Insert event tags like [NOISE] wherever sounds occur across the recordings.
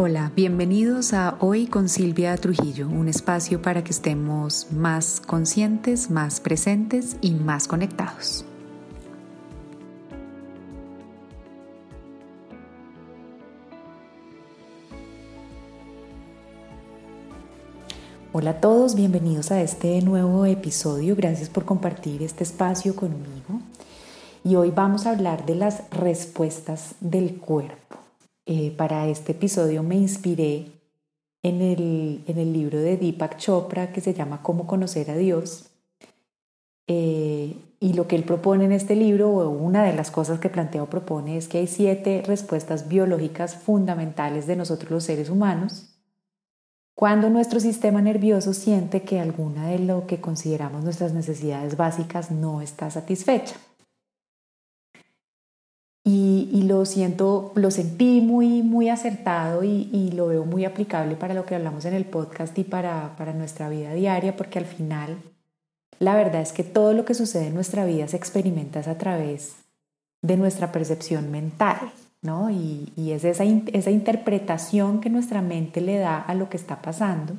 Hola, bienvenidos a Hoy con Silvia Trujillo, un espacio para que estemos más conscientes, más presentes y más conectados. Hola a todos, bienvenidos a este nuevo episodio. Gracias por compartir este espacio conmigo. Y hoy vamos a hablar de las respuestas del cuerpo. Eh, para este episodio me inspiré en el, en el, libro de Deepak Chopra que se llama Cómo conocer a Dios. Eh, y lo que él propone en este libro, o una de las cosas que plantea propone, es que hay siete respuestas biológicas fundamentales de nosotros los seres humanos cuando nuestro sistema nervioso siente que alguna de lo que consideramos nuestras necesidades básicas no está satisfecha y, lo siento, lo sentí muy, muy acertado y, lo veo muy aplicable para lo que hablamos en el podcast y para, para nuestra vida diaria, porque al final la verdad es que todo lo que sucede en nuestra vida se experimenta a través de nuestra percepción mental, ¿no? Y, y es esa, esa interpretación que nuestra mente le da a lo que está pasando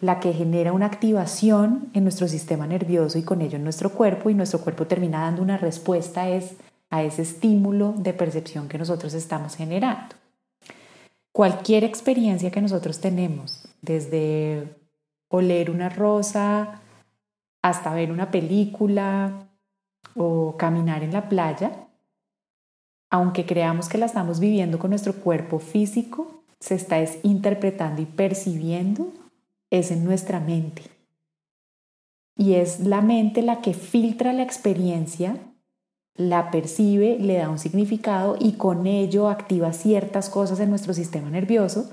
la que genera una activación en nuestro sistema nervioso y con ello en nuestro cuerpo y nuestro cuerpo termina dando una respuesta es a ese estímulo de percepción que nosotros estamos generando. Cualquier experiencia que nosotros tenemos, desde oler una rosa hasta ver una película o caminar en la playa, aunque creamos que la estamos viviendo con nuestro cuerpo físico, se está interpretando y percibiendo es en nuestra mente. Y es la mente la que filtra la experiencia la percibe, le da un significado y con ello activa ciertas cosas en nuestro sistema nervioso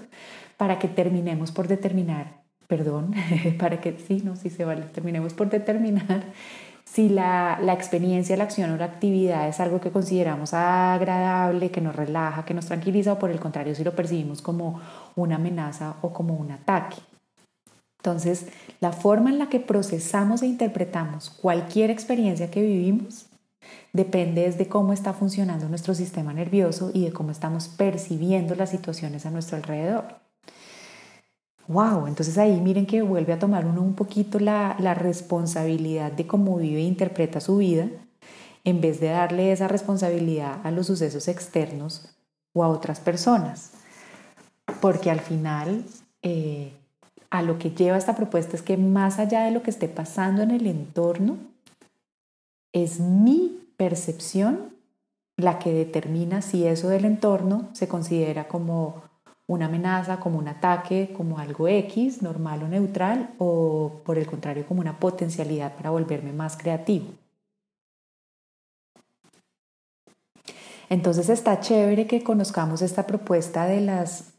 para que terminemos por determinar, perdón, [LAUGHS] para que, sí, no, sí se vale, terminemos por determinar [LAUGHS] si la, la, experiencia, la acción o la actividad es algo que consideramos agradable, que nos relaja, que nos tranquiliza o por el contrario si lo percibimos como una amenaza o como un ataque. Entonces, la forma en la que procesamos e interpretamos cualquier experiencia que vivimos depende de cómo está funcionando nuestro sistema nervioso y de cómo estamos percibiendo las situaciones a nuestro alrededor. Wow, entonces ahí miren que vuelve a tomar uno un poquito la, responsabilidad de cómo vive e interpreta su vida, en vez de darle esa responsabilidad a los sucesos externos o a otras personas. Porque al final, eh, a lo que lleva esta propuesta es que más allá de lo que esté pasando en el entorno, es mi percepción la que determina si eso del entorno se considera como una amenaza, como un ataque, como algo X, normal o neutral, o por el contrario como una potencialidad para volverme más creativo. Entonces está chévere que conozcamos esta propuesta de las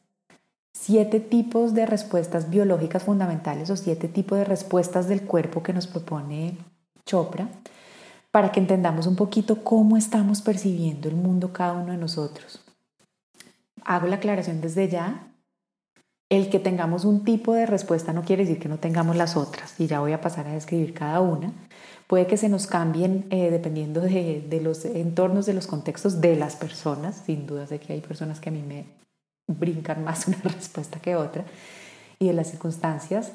siete tipos de respuestas biológicas fundamentales o siete tipos de respuestas del cuerpo que nos propone Chopra para que entendamos un poquito cómo estamos percibiendo el mundo cada uno de nosotros. Hago la aclaración desde ya. El que tengamos un tipo de respuesta no quiere decir que no tengamos las otras, y ya voy a pasar a describir cada una. Puede que se nos cambien eh, dependiendo de, de los entornos, de los contextos de las personas. Sin duda sé que hay personas que a mí me brincan más [LAUGHS] una respuesta que otra, y de las circunstancias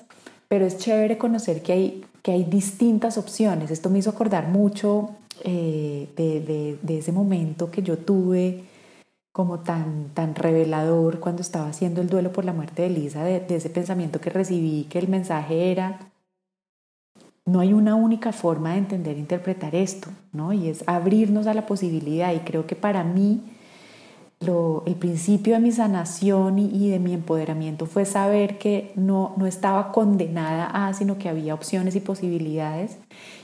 pero es chévere conocer que hay, que hay distintas opciones. Esto me hizo acordar mucho eh, de, de, ese momento que yo tuve como tan, tan revelador cuando estaba haciendo el duelo por la muerte de Elisa, de, de ese pensamiento que recibí, que el mensaje era, no hay una única forma de entender e interpretar esto, ¿no? Y es abrirnos a la posibilidad. Y creo que para mí el principio de mi sanación y, de mi empoderamiento fue saber que no, no estaba condenada a, sino que había opciones y posibilidades.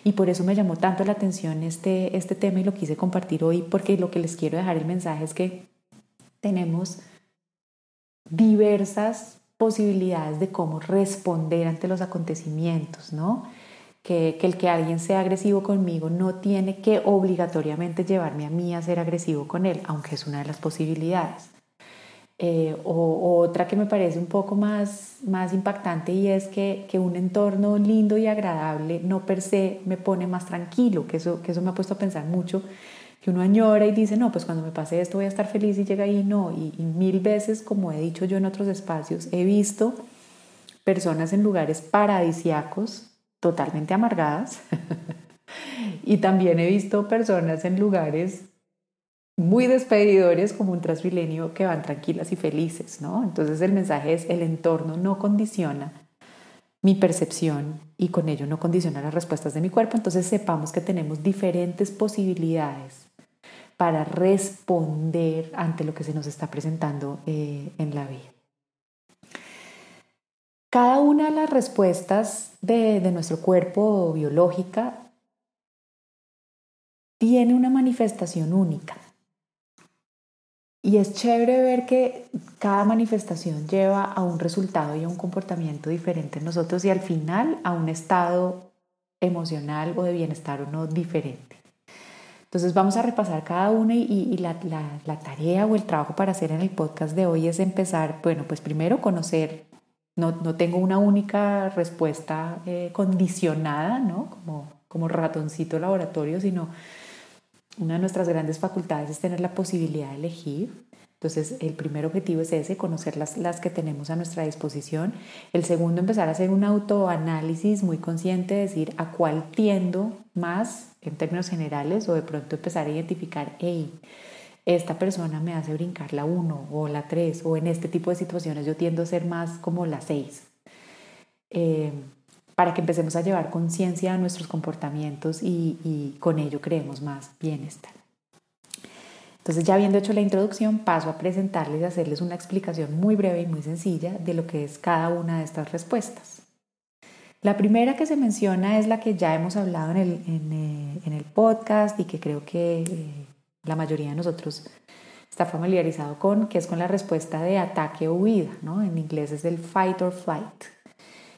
Y por eso me llamó tanto la atención este, este tema y lo quise compartir hoy, porque lo que les quiero dejar el mensaje es que tenemos diversas posibilidades de cómo responder ante los acontecimientos, ¿no? Que, el que alguien sea agresivo conmigo no tiene que obligatoriamente llevarme a mí a ser agresivo con él, aunque es una de las posibilidades. Eh, o, otra que me parece un poco más, más impactante y es que, que, un entorno lindo y agradable no per se me pone más tranquilo, que eso, que eso me ha puesto a pensar mucho, que uno añora y dice, no, pues cuando me pase esto voy a estar feliz y llega ahí, no. Y, y mil veces, como he dicho yo en otros espacios, he visto personas en lugares paradisiacos totalmente amargadas [LAUGHS] y también he visto personas en lugares muy despedidores como un transmilenio que van tranquilas y felices, ¿no? Entonces el mensaje es el entorno no condiciona mi percepción y con ello no condiciona las respuestas de mi cuerpo, entonces sepamos que tenemos diferentes posibilidades para responder ante lo que se nos está presentando eh, en la vida. Cada una de las respuestas de, de nuestro cuerpo biológica tiene una manifestación única. Y es chévere ver que cada manifestación lleva a un resultado y a un comportamiento diferente en nosotros y al final a un estado emocional o de bienestar o no diferente. Entonces vamos a repasar cada una y, la, tarea o el trabajo para hacer en el podcast de hoy es empezar, bueno, pues primero conocer, no, tengo una única respuesta eh, condicionada, ¿no? Como, como ratoncito laboratorio, sino una de nuestras grandes facultades es tener la posibilidad de elegir. Entonces, el primer objetivo es ese, conocer las, las que tenemos a nuestra disposición. El segundo, empezar a hacer un autoanálisis muy consciente, decir a cuál tiendo más en términos generales o de pronto empezar a identificar, hey, esta persona me hace brincar la 1 o la 3 o en este tipo de situaciones yo tiendo a ser más como la 6. Eh, para que empecemos a llevar conciencia a nuestros comportamientos y, con ello creemos más bienestar. Entonces, ya habiendo hecho la introducción, paso a presentarles y hacerles una explicación muy breve y muy sencilla de lo que es cada una de estas respuestas. La primera que se menciona es la que ya hemos hablado en el, en eh, el podcast y que creo que eh, la mayoría de nosotros está familiarizado con, que es con la respuesta de ataque o huida, ¿no? En inglés es el fight or flight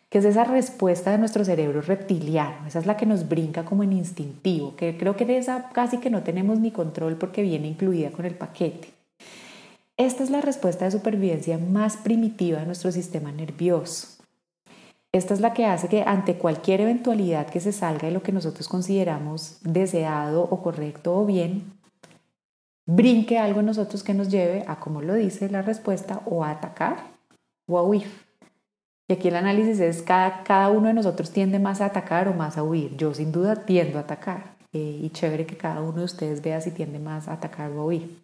que es esa respuesta de nuestro cerebro reptiliano, esa es la que nos brinca como en instintivo, que creo que de esa casi que no tenemos ni control porque viene incluida con el paquete. Esta es la respuesta de supervivencia más primitiva de nuestro sistema nervioso. Esta es la que hace que ante cualquier eventualidad que se salga de lo que nosotros consideramos deseado o correcto o bien, brinque algo en nosotros que nos lleve a, como lo dice la respuesta, o a atacar o a huir. Y aquí el análisis es cada, cada uno de nosotros tiende más a atacar o más a huir. Yo sin duda tiendo a atacar. Eh, y chévere que cada uno de ustedes vea si tiende más a atacar o a huir.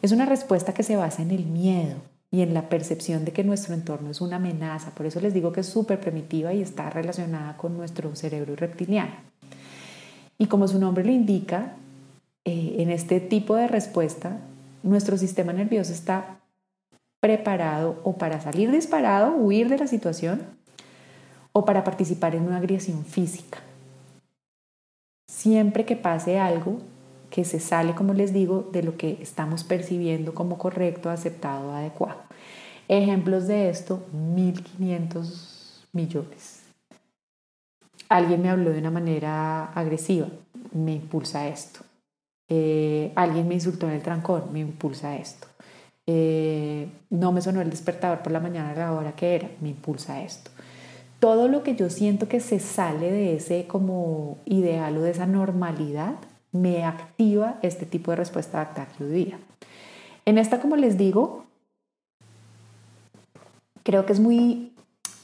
Es una respuesta que se basa en el miedo y en la percepción de que nuestro entorno es una amenaza. Por eso les digo que es súper primitiva y está relacionada con nuestro cerebro reptiliano. Y como su nombre lo indica, eh, en este tipo de respuesta, nuestro sistema nervioso está preparado o para salir disparado, huir de la situación, o para participar en una agresión física. Siempre que pase algo que se sale, como les digo, de lo que estamos percibiendo como correcto, aceptado, adecuado. Ejemplos de esto, 1.500 millones. Alguien me habló de una manera agresiva, me impulsa esto. Eh, alguien me insultó en el trancón, me impulsa esto. Eh, no me sonó el despertador por la mañana a la hora que era, me impulsa esto. Todo lo que yo siento que se sale de ese como ideal o de esa normalidad, me activa este tipo de respuesta ataque día. En esta, como les digo, creo que es muy,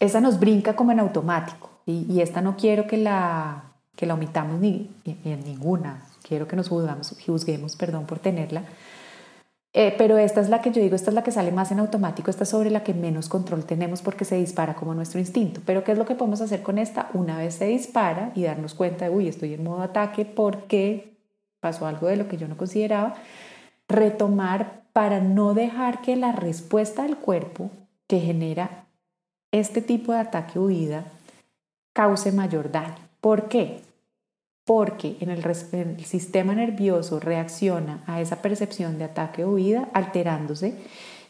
esa nos brinca como en automático y, esta no quiero que la, que la omitamos ni, en ninguna, quiero que nos juzgamos, juzguemos perdón, por tenerla, eh, pero esta es la que yo digo, esta es la que sale más en automático, esta es sobre la que menos control tenemos porque se dispara como nuestro instinto. Pero ¿qué es lo que podemos hacer con esta? Una vez se dispara y darnos cuenta de, uy, estoy en modo ataque porque pasó algo de lo que yo no consideraba, retomar para no dejar que la respuesta del cuerpo que genera este tipo de ataque o huida cause mayor daño. ¿Por qué? Porque en el, sistema nervioso reacciona a esa percepción de ataque o huida alterándose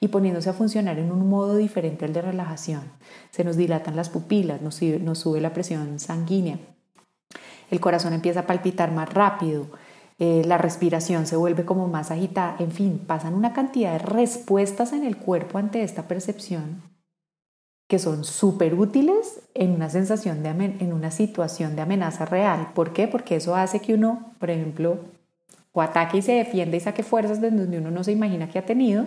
y poniéndose a funcionar en un modo diferente al de relajación. Se nos dilatan las pupilas, nos sube, la presión sanguínea, el corazón empieza a palpitar más rápido, eh, la respiración se vuelve como más agitada, en fin, pasan una cantidad de respuestas en el cuerpo ante esta percepción que son súper útiles en una sensación de en una situación de amenaza real. ¿Por qué? Porque eso hace que uno, por ejemplo, o ataque y se defiende y saque fuerzas de donde uno no se imagina que ha tenido,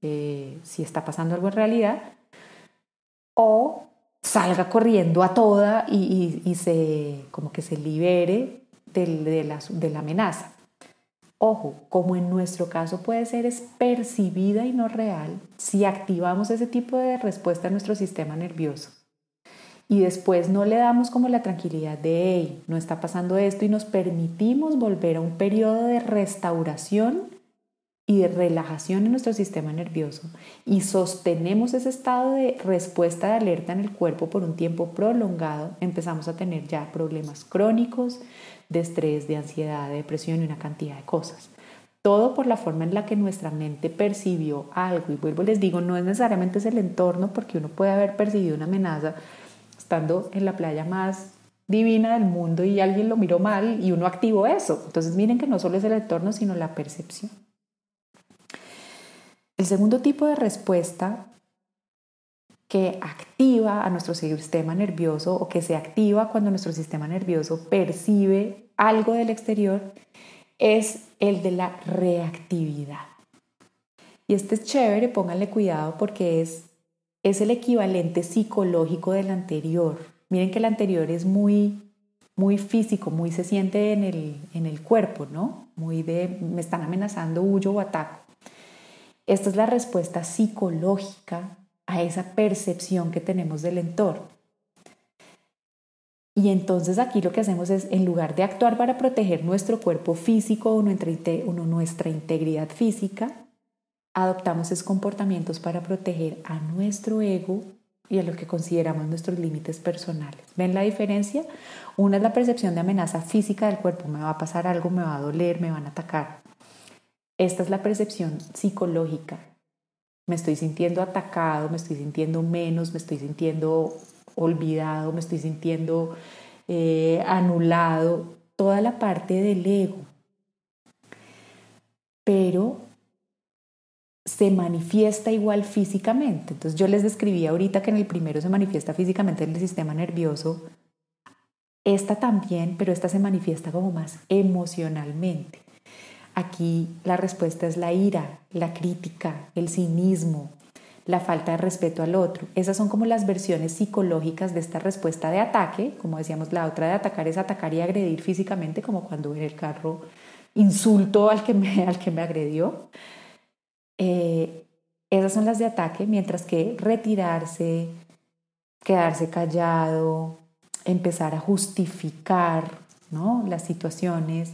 eh, si está pasando algo en realidad, o salga corriendo a toda y, se, como que se libere de, la, de la amenaza. Ojo, como en nuestro caso puede ser es percibida y no real, si activamos ese tipo de respuesta en nuestro sistema nervioso. Y después no le damos como la tranquilidad de, hey, no está pasando esto y nos permitimos volver a un periodo de restauración y de relajación en nuestro sistema nervioso. Y sostenemos ese estado de respuesta de alerta en el cuerpo por un tiempo prolongado, empezamos a tener ya problemas crónicos de estrés, de ansiedad, de depresión y una cantidad de cosas. Todo por la forma en la que nuestra mente percibió algo. Y vuelvo, les digo, no es necesariamente es el entorno porque uno puede haber percibido una amenaza estando en la playa más divina del mundo y alguien lo miró mal y uno activó eso. Entonces miren que no solo es el entorno, sino la percepción. El segundo tipo de respuesta que activa a nuestro sistema nervioso o que se activa cuando nuestro sistema nervioso percibe algo del exterior es el de la reactividad. Y este es chévere, pónganle cuidado porque es, es el equivalente psicológico del anterior. Miren que el anterior es muy, muy físico, muy se siente en el, en el cuerpo, ¿no? Muy de me están amenazando, huyo o ataco. Esta es la respuesta psicológica a esa percepción que tenemos del entorno. Y entonces aquí lo que hacemos es, en lugar de actuar para proteger nuestro cuerpo físico o nuestra, integridad física, adoptamos esos comportamientos para proteger a nuestro ego y a lo que consideramos nuestros límites personales. ¿Ven la diferencia? Una es la percepción de amenaza física del cuerpo, me va a pasar algo, me va a doler, me van a atacar. Esta es la percepción psicológica. Me estoy sintiendo atacado, me estoy sintiendo menos, me estoy sintiendo olvidado, me estoy sintiendo eh, anulado, toda la parte del ego. Pero se manifiesta igual físicamente. Entonces yo les describí ahorita que en el primero se manifiesta físicamente en el sistema nervioso. Esta también, pero esta se manifiesta como más emocionalmente. Aquí la respuesta es la ira, la crítica, el cinismo, la falta de respeto al otro. Esas son como las versiones psicológicas de esta respuesta de ataque. Como decíamos, la otra de atacar es atacar y agredir físicamente, como cuando en el carro insulto al que me, al que me agredió. Eh, esas son las de ataque, mientras que retirarse, quedarse callado, empezar a justificar las situaciones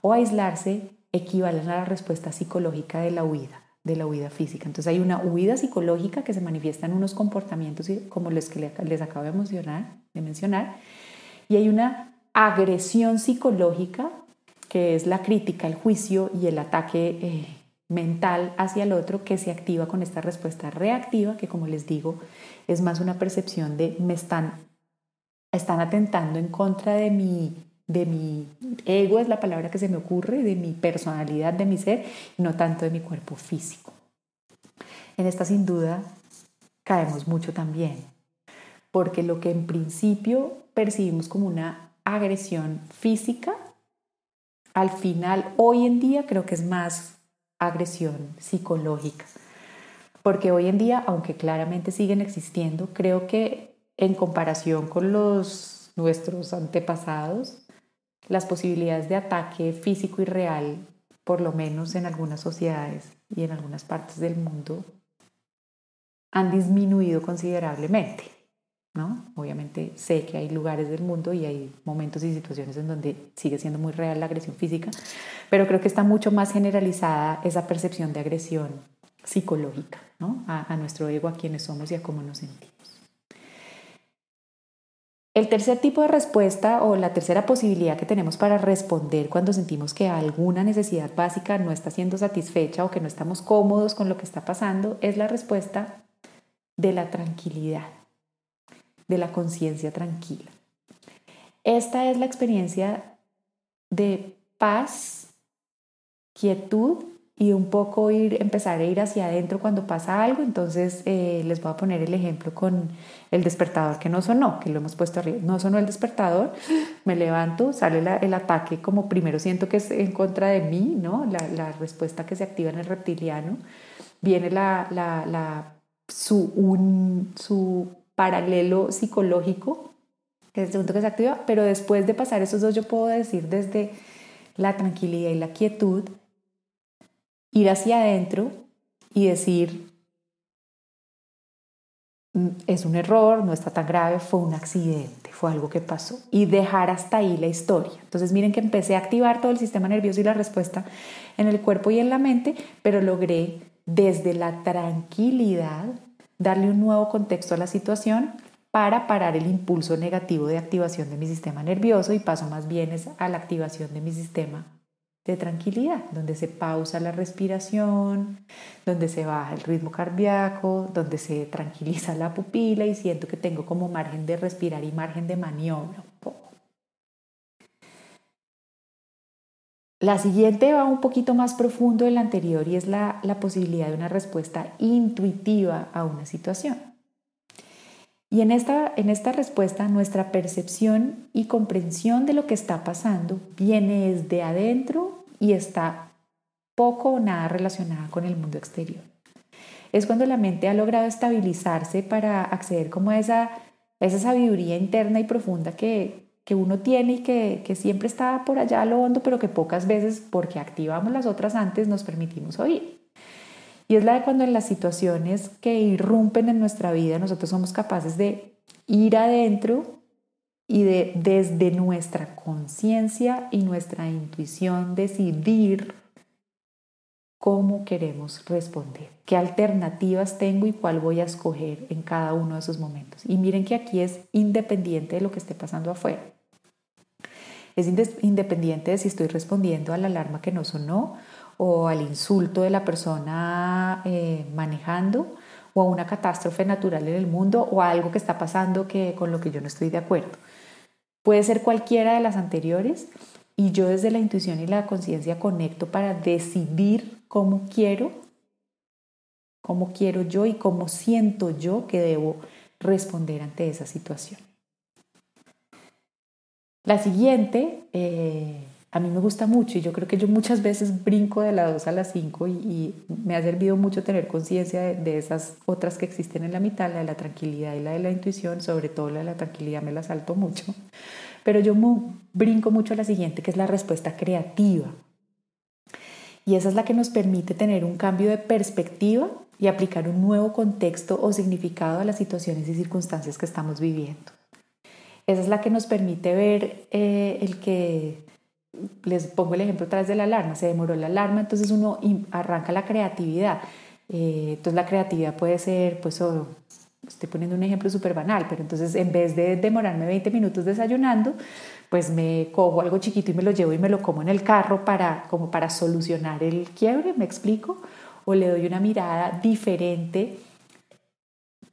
o aislarse equivalen a la respuesta psicológica de la huida, de la huida física. Entonces hay una huida psicológica que se manifiesta en unos comportamientos como los que les acabo de mencionar, mencionar y hay una agresión psicológica que es la crítica, el juicio y el ataque eh, mental hacia el otro que se activa con esta respuesta reactiva que como les digo es más una percepción de me están, están atentando en contra de mi de mi ego es la palabra que se me ocurre, de mi personalidad, de mi ser, y no tanto de mi cuerpo físico. En esta sin duda caemos mucho también, porque lo que en principio percibimos como una agresión física, al final, hoy en día creo que es más agresión psicológica. Porque hoy en día, aunque claramente siguen existiendo, creo que en comparación con los nuestros antepasados, las posibilidades de ataque físico y real, por lo menos en algunas sociedades y en algunas partes del mundo, han disminuido considerablemente. ¿no? Obviamente sé que hay lugares del mundo y hay momentos y situaciones en donde sigue siendo muy real la agresión física, pero creo que está mucho más generalizada esa percepción de agresión psicológica ¿no? a, a nuestro ego, a quienes somos y a cómo nos sentimos. El tercer tipo de respuesta o la tercera posibilidad que tenemos para responder cuando sentimos que alguna necesidad básica no está siendo satisfecha o que no estamos cómodos con lo que está pasando es la respuesta de la tranquilidad, de la conciencia tranquila. Esta es la experiencia de paz, quietud y un poco ir, empezar a ir hacia adentro cuando pasa algo. Entonces eh, les voy a poner el ejemplo con el despertador que no sonó, que lo hemos puesto arriba. No sonó el despertador, me levanto, sale el ataque como primero siento que es en contra de mí, ¿no? La, la respuesta que se activa en el reptiliano. Viene la, la, la su, un, su paralelo psicológico, que es el segundo que se activa, pero después de pasar esos dos yo puedo decir desde la tranquilidad y la quietud, ir hacia adentro y decir, mm, es un error, no está tan grave, fue un accidente, fue algo que pasó. Y dejar hasta ahí la historia. Entonces miren que empecé a activar todo el sistema nervioso y la respuesta en el cuerpo y en la mente, pero logré desde la tranquilidad darle un nuevo contexto a la situación para parar el impulso negativo de activación de mi sistema nervioso y paso más bien a la activación de mi sistema de tranquilidad, donde se pausa la respiración, donde se baja el ritmo cardíaco, donde se tranquiliza la pupila y siento que tengo como margen de respirar y margen de maniobra un poco. La siguiente va un poquito más profundo del anterior y es la, la posibilidad de una respuesta intuitiva a una situación. Y en esta, en esta respuesta nuestra percepción y comprensión de lo que está pasando viene desde adentro y está poco o nada relacionada con el mundo exterior. Es cuando la mente ha logrado estabilizarse para acceder como a esa, esa sabiduría interna y profunda que, que uno tiene y que, que, siempre está por allá a lo hondo, pero que pocas veces, porque activamos las otras antes, nos permitimos oír. Y es la de cuando en las situaciones que irrumpen en nuestra vida nosotros somos capaces de ir adentro y de desde nuestra conciencia y nuestra intuición decidir cómo queremos responder, qué alternativas tengo y cuál voy a escoger en cada uno de esos momentos. Y miren que aquí es independiente de lo que esté pasando afuera. Es independiente de si estoy respondiendo a la alarma que no sonó o al insulto de la persona eh, manejando o a una catástrofe natural en el mundo o a algo que está pasando que, con lo que yo no estoy de acuerdo. Puede ser cualquiera de las anteriores y yo desde la intuición y la conciencia conecto para decidir cómo quiero, cómo quiero yo y cómo siento yo que debo responder ante esa situación. La siguiente eh, a mí me gusta mucho y yo creo que yo muchas veces brinco de las 2 a las 5 y, me ha servido mucho tener conciencia de, esas otras que existen en la mitad, la de la tranquilidad y la de la intuición, sobre todo la de la tranquilidad me la salto mucho, pero yo brinco mucho a la siguiente que es la respuesta creativa. Y esa es la que nos permite tener un cambio de perspectiva y aplicar un nuevo contexto o significado a las situaciones y circunstancias que estamos viviendo. Esa es la que nos permite ver eh, el que les pongo el ejemplo tras de la alarma, se demoró la alarma, entonces uno arranca la creatividad. Eh, entonces la creatividad puede ser, pues, estoy poniendo un ejemplo súper banal, pero entonces en vez de demorarme 20 minutos desayunando, pues me cojo algo chiquito y me lo llevo y me lo como en el carro para, como para solucionar el quiebre, ¿me explico? O le doy una mirada diferente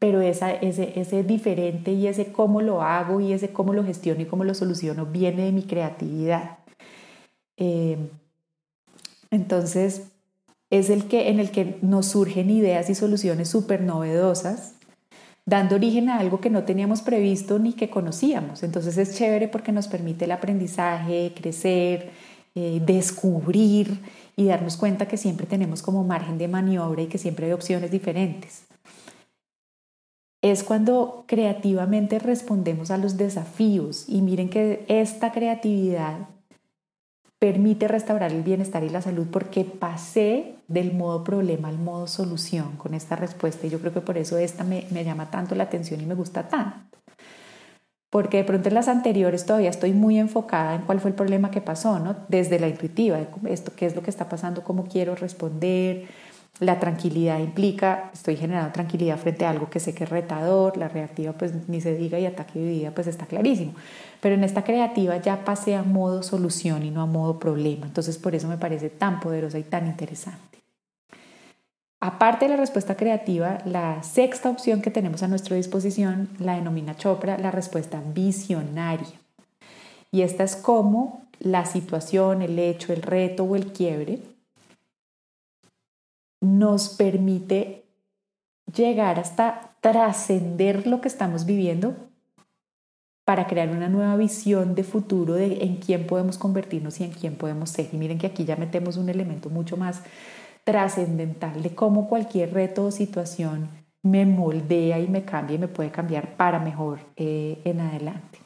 pero esa, ese, ese diferente y ese cómo lo hago y ese cómo lo gestiono y cómo lo soluciono viene de mi creatividad. Eh, entonces, es el que, en el que nos surgen ideas y soluciones súper novedosas, dando origen a algo que no teníamos previsto ni que conocíamos. Entonces es chévere porque nos permite el aprendizaje, crecer, eh, descubrir y darnos cuenta que siempre tenemos como margen de maniobra y que siempre hay opciones diferentes. Es cuando creativamente respondemos a los desafíos y miren que esta creatividad permite restaurar el bienestar y la salud porque pasé del modo problema al modo solución con esta respuesta y yo creo que por eso esta me, llama tanto la atención y me gusta tanto. Porque de pronto en las anteriores todavía estoy muy enfocada en cuál fue el problema que pasó, ¿no? Desde la intuitiva, esto, qué es lo que está pasando, cómo quiero responder, la tranquilidad implica, estoy generando tranquilidad frente a algo que sé que es retador, la reactiva pues ni se diga y ataque de vida pues está clarísimo. Pero en esta creativa ya pasé a modo solución y no a modo problema. Entonces por eso me parece tan poderosa y tan interesante. Aparte de la respuesta creativa, la sexta opción que tenemos a nuestra disposición la denomina Chopra la respuesta visionaria. Y esta es como la situación, el hecho, el reto o el quiebre nos permite llegar hasta trascender lo que estamos viviendo para crear una nueva visión de futuro de en quién podemos convertirnos y en quién podemos ser. Y miren que aquí ya metemos un elemento mucho más trascendental de cómo cualquier reto o situación me moldea y me cambia y me puede cambiar para mejor eh, en adelante.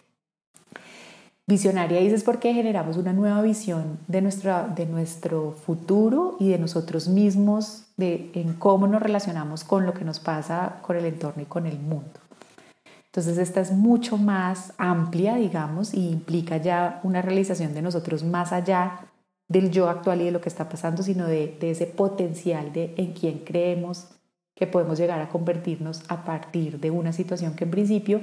Visionaria dices porque generamos una nueva visión de, de nuestro futuro y de nosotros mismos, de en cómo nos relacionamos con lo que nos pasa con el entorno y con el mundo. Entonces esta es mucho más amplia, digamos, y implica ya una realización de nosotros más allá del yo actual y de lo que está pasando, sino de, ese potencial de en quién creemos que podemos llegar a convertirnos a partir de una situación que en principio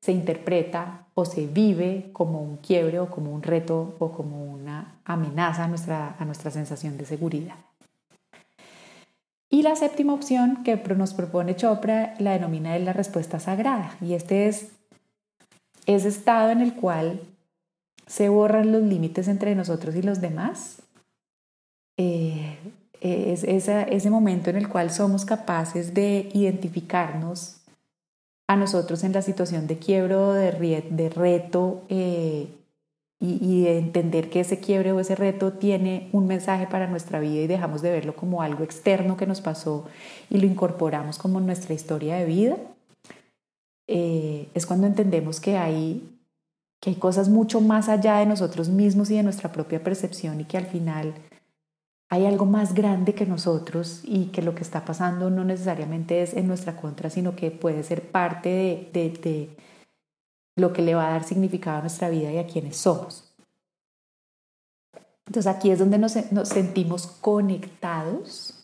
se interpreta o se vive como un quiebre o como un reto o como una amenaza nuestra, a nuestra sensación de seguridad. Y la séptima opción que nos propone Chopra la denomina de la respuesta sagrada. Y este es ese estado en el cual se borran los límites entre nosotros y los demás. Eh, es ese momento en el cual somos capaces de identificarnos a nosotros en la situación de quiebro, de, de reto eh, y, de entender que ese quiebre o ese reto tiene un mensaje para nuestra vida y dejamos de verlo como algo externo que nos pasó y lo incorporamos como nuestra historia de vida, eh, es cuando entendemos que hay, que hay cosas mucho más allá de nosotros mismos y de nuestra propia percepción y que al final hay algo más grande que nosotros y que lo que está pasando no necesariamente es en nuestra contra, sino que puede ser parte de, lo que le va a dar significado a nuestra vida y a quienes somos. Entonces aquí es donde nos, sentimos conectados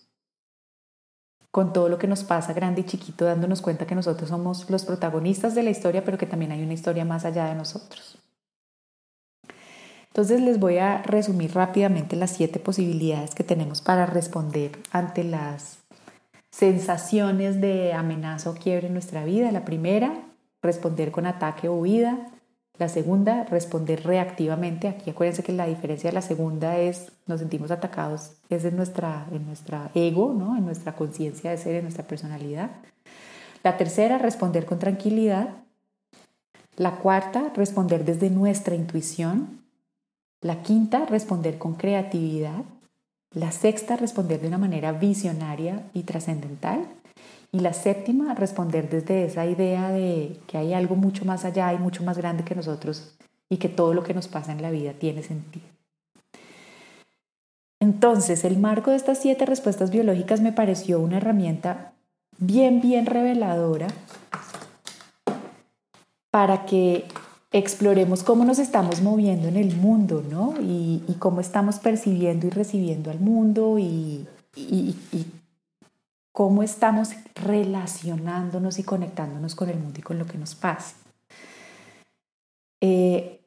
con todo lo que nos pasa grande y chiquito, dándonos cuenta que nosotros somos los protagonistas de la historia, pero que también hay una historia más allá de nosotros. Entonces les voy a resumir rápidamente las siete posibilidades que tenemos para responder ante las sensaciones de amenaza o quiebre en nuestra vida. La primera, responder con ataque o huida. La segunda, responder reactivamente. Aquí acuérdense que la diferencia de la segunda es nos sentimos atacados, es en nuestra, en nuestra ego, ¿no? en nuestra conciencia de ser, en nuestra personalidad. La tercera, responder con tranquilidad. La cuarta, responder desde nuestra intuición. La quinta, responder con creatividad. La sexta, responder de una manera visionaria y trascendental. Y la séptima, responder desde esa idea de que hay algo mucho más allá y mucho más grande que nosotros y que todo lo que nos pasa en la vida tiene sentido. Entonces, el marco de estas siete respuestas biológicas me pareció una herramienta bien, bien reveladora para que exploremos cómo nos estamos moviendo en el mundo, ¿no? Y, cómo estamos percibiendo y recibiendo al mundo y, cómo estamos relacionándonos y conectándonos con el mundo y con lo que nos pasa. Eh,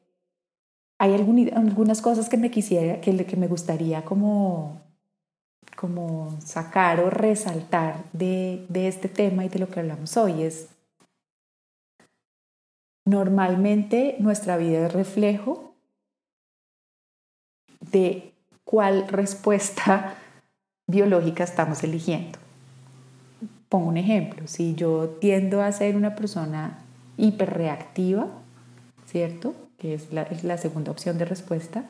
hay algunas cosas que me quisiera, que, me gustaría como, como sacar o resaltar de este tema y de lo que hablamos hoy. Es Normalmente nuestra vida es reflejo de cuál respuesta biológica estamos eligiendo. Pongo un ejemplo, si yo tiendo a ser una persona hiperreactiva, ¿cierto? Que es la, segunda opción de respuesta,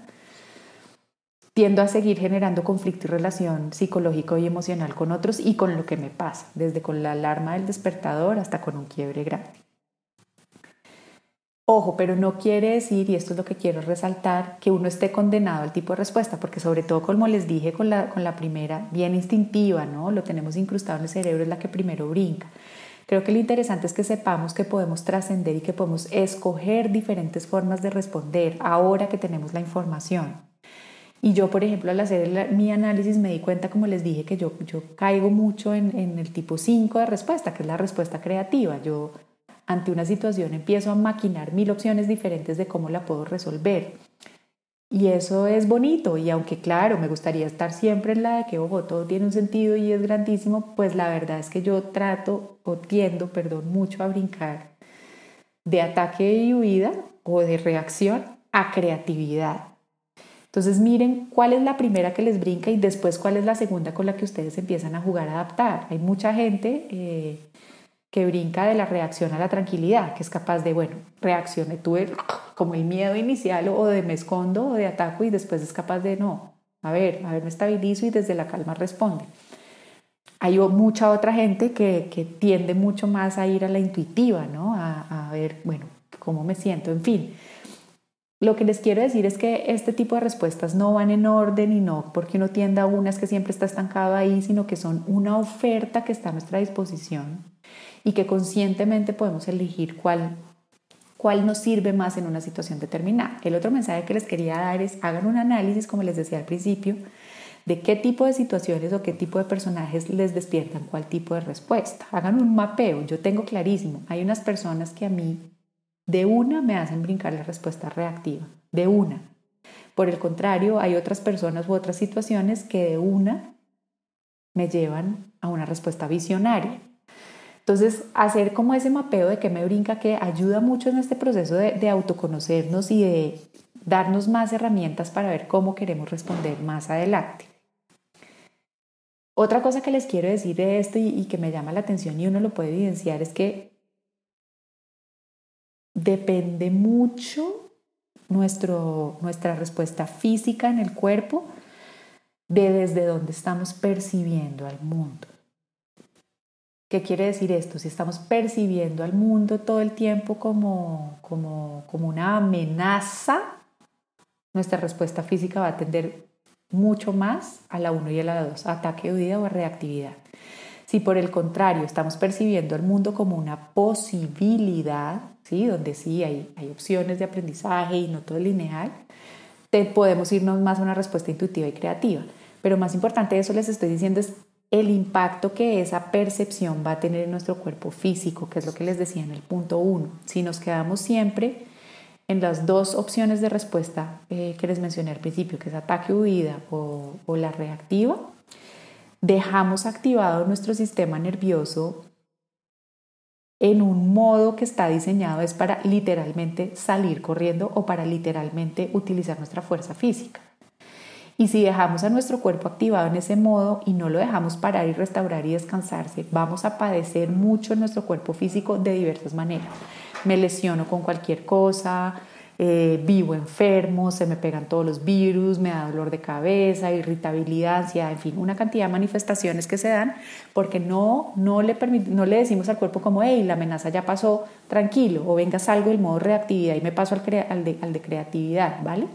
tiendo a seguir generando conflicto y relación psicológico y emocional con otros y con lo que me pasa, desde con la alarma del despertador hasta con un quiebre grande. Ojo, pero no quiere decir, y esto es lo que quiero resaltar, que uno esté condenado al tipo de respuesta, porque sobre todo, como les dije con la, con la primera, bien instintiva, ¿no? Lo tenemos incrustado en el cerebro, es la que primero brinca. Creo que lo interesante es que sepamos que podemos trascender y que podemos escoger diferentes formas de responder ahora que tenemos la información. Y yo, por ejemplo, al hacer mi análisis me di cuenta, como les dije, que yo, yo caigo mucho en, en el tipo 5 de respuesta, que es la respuesta creativa. Yo ante una situación empiezo a maquinar mil opciones diferentes de cómo la puedo resolver. Y eso es bonito y aunque claro, me gustaría estar siempre en la de que, ojo, todo tiene un sentido y es grandísimo, pues la verdad es que yo trato o tiendo, perdón, mucho a brincar de ataque y huida o de reacción a creatividad. Entonces miren cuál es la primera que les brinca y después cuál es la segunda con la que ustedes empiezan a jugar a adaptar. Hay mucha gente eh, que brinca de la reacción a la tranquilidad, que es capaz de, bueno, reaccioné, tuve como el miedo inicial o de me escondo o de ataco y después es capaz de, no, a ver, a ver, me estabilizo y desde la calma responde. Hay mucha otra gente que, que tiende mucho más a ir a la intuitiva, ¿no? A, a ver, bueno, cómo me siento, en fin. Lo que les quiero decir es que este tipo de respuestas no van en orden y no porque uno tienda a unas que siempre está estancado ahí, sino que son una oferta que está a nuestra disposición y que conscientemente podemos elegir cuál, cuál nos sirve más en una situación determinada. El otro mensaje que les quería dar es hagan un análisis, como les decía al principio, de qué tipo de situaciones o qué tipo de personajes les despiertan cuál tipo de respuesta. Hagan un mapeo, yo tengo clarísimo, hay unas personas que a mí de una me hacen brincar la respuesta reactiva, de una. Por el contrario, hay otras personas u otras situaciones que de una me llevan a una respuesta visionaria. Entonces, hacer como ese mapeo de que me brinca, que ayuda mucho en este proceso de, autoconocernos y de darnos más herramientas para ver cómo queremos responder más adelante. Otra cosa que les quiero decir de esto y, y, que me llama la atención y uno lo puede evidenciar es que depende mucho nuestro, nuestra respuesta física en el cuerpo de desde donde estamos percibiendo al mundo. ¿Qué quiere decir esto? Si estamos percibiendo al mundo todo el tiempo como, como, como una amenaza, nuestra respuesta física va a tender mucho más a la 1 y a la 2, ataque, huida o reactividad. Si por el contrario estamos percibiendo al mundo como una posibilidad, ¿sí? donde sí hay, hay opciones de aprendizaje y no todo es lineal, te, podemos irnos más a una respuesta intuitiva y creativa. Pero más importante de eso les estoy diciendo es el impacto que esa percepción va a tener en nuestro cuerpo físico, que es lo que les decía en el punto uno. Si nos quedamos siempre en las dos opciones de respuesta eh, que les mencioné al principio, que es ataque huida o, o la reactiva, dejamos activado nuestro sistema nervioso en un modo que está diseñado es para literalmente salir corriendo o para literalmente utilizar nuestra fuerza física. Y si dejamos a nuestro cuerpo activado en ese modo y no lo dejamos parar y restaurar y descansarse, vamos a padecer mucho nuestro cuerpo físico de diversas maneras. Me lesiono con cualquier cosa, eh, vivo enfermo, se me pegan todos los virus, me da dolor de cabeza, irritabilidad, ansiedad, en fin, una cantidad de manifestaciones que se dan porque no, no, le, no le decimos al cuerpo como, hey, la amenaza ya pasó, tranquilo, o venga, salgo del modo reactividad y me paso al, al de creatividad, ¿vale?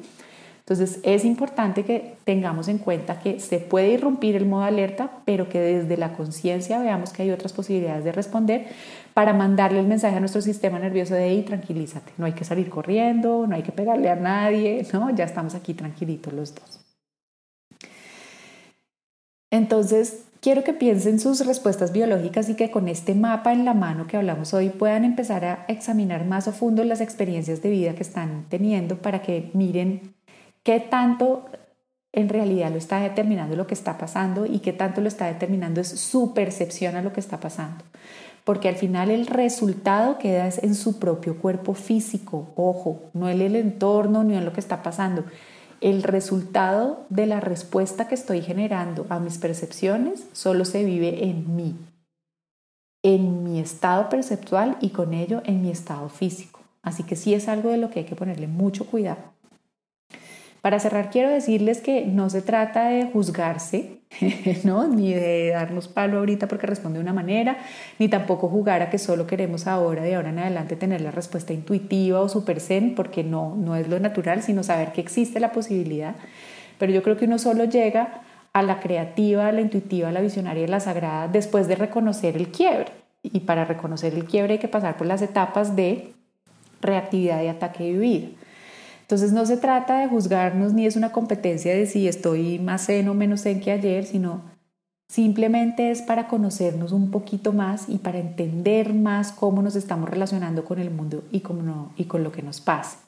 Entonces es importante que tengamos en cuenta que se puede irrumpir el modo alerta, pero que desde la conciencia veamos que hay otras posibilidades de responder para mandarle el mensaje a nuestro sistema nervioso de ahí, tranquilízate, no hay que salir corriendo, no hay que pegarle a nadie, [LAUGHS] ¿no? ya estamos aquí tranquilitos los dos. Entonces, quiero que piensen sus respuestas biológicas y que con este mapa en la mano que hablamos hoy puedan empezar a examinar más a fondo las experiencias de vida que están teniendo para que miren qué tanto en realidad lo está determinando lo que está pasando y qué tanto lo está determinando es su percepción a lo que está pasando. Porque al final el resultado queda en su propio cuerpo físico, ojo, no en el entorno ni en lo que está pasando. El resultado de la respuesta que estoy generando a mis percepciones solo se vive en mí, en mi estado perceptual y con ello en mi estado físico. Así que sí es algo de lo que hay que ponerle mucho cuidado. Para cerrar, quiero decirles que no se trata de juzgarse, [LAUGHS] ¿no? ni de darnos palo ahorita porque responde de una manera, ni tampoco jugar a que solo queremos ahora, de ahora en adelante, tener la respuesta intuitiva o super zen, porque no, no es lo natural, sino saber que existe la posibilidad. Pero yo creo que uno solo llega a la creativa, a la intuitiva, a la visionaria a la sagrada después de reconocer el quiebre. Y para reconocer el quiebre hay que pasar por las etapas de reactividad y ataque y huida. Entonces no se trata de juzgarnos ni es una competencia de si estoy más zen o menos zen que ayer, sino simplemente es para conocernos un poquito más y para entender más cómo nos estamos relacionando con el mundo y, y con lo que nos pasa.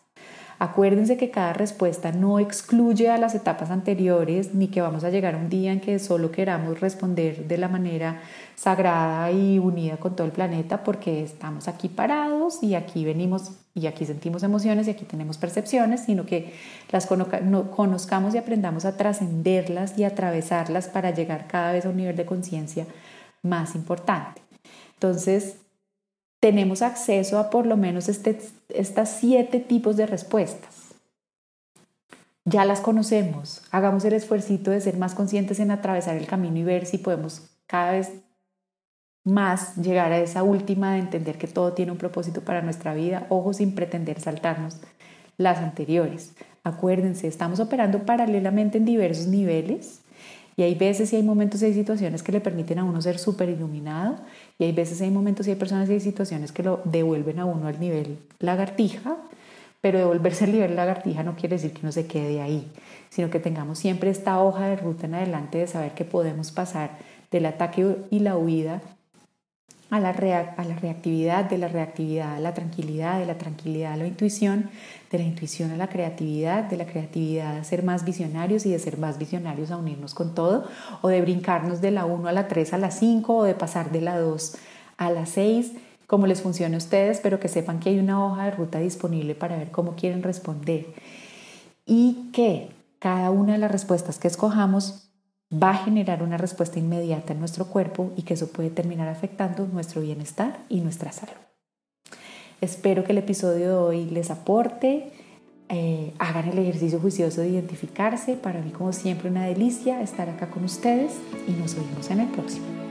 Acuérdense que cada respuesta no excluye a las etapas anteriores ni que vamos a llegar a un día en que solo queramos responder de la manera sagrada y unida con todo el planeta porque estamos aquí parados y aquí venimos y aquí sentimos emociones y aquí tenemos percepciones, sino que las conozcamos y aprendamos a trascenderlas y atravesarlas para llegar cada vez a un nivel de conciencia más importante. Entonces, tenemos acceso a por lo menos este, estas siete tipos de respuestas. Ya las conocemos, hagamos el esfuerzo de ser más conscientes en atravesar el camino y ver si podemos cada vez más llegar a esa última de entender que todo tiene un propósito para nuestra vida, ojo sin pretender saltarnos las anteriores. Acuérdense, estamos operando paralelamente en diversos niveles y hay veces y hay momentos y hay situaciones que le permiten a uno ser súper iluminado y hay veces y hay momentos y hay personas y hay situaciones que lo devuelven a uno al nivel lagartija, pero devolverse al nivel lagartija no quiere decir que uno se quede ahí, sino que tengamos siempre esta hoja de ruta en adelante de saber que podemos pasar del ataque y la huida a la, a la reactividad, de la reactividad a la tranquilidad, de la tranquilidad a la intuición, de la intuición a la creatividad, de la creatividad a ser más visionarios y de ser más visionarios a unirnos con todo, o de brincarnos de la 1 a la 3 a la 5 o de pasar de la 2 a la 6, como les funcione a ustedes, pero que sepan que hay una hoja de ruta disponible para ver cómo quieren responder. Y que cada una de las respuestas que escojamos va a generar una respuesta inmediata en nuestro cuerpo y que eso puede terminar afectando nuestro bienestar y nuestra salud. Espero que el episodio de hoy les aporte, eh, hagan el ejercicio juicioso de identificarse. Para mí, como siempre, una delicia estar acá con ustedes y nos vemos en el próximo.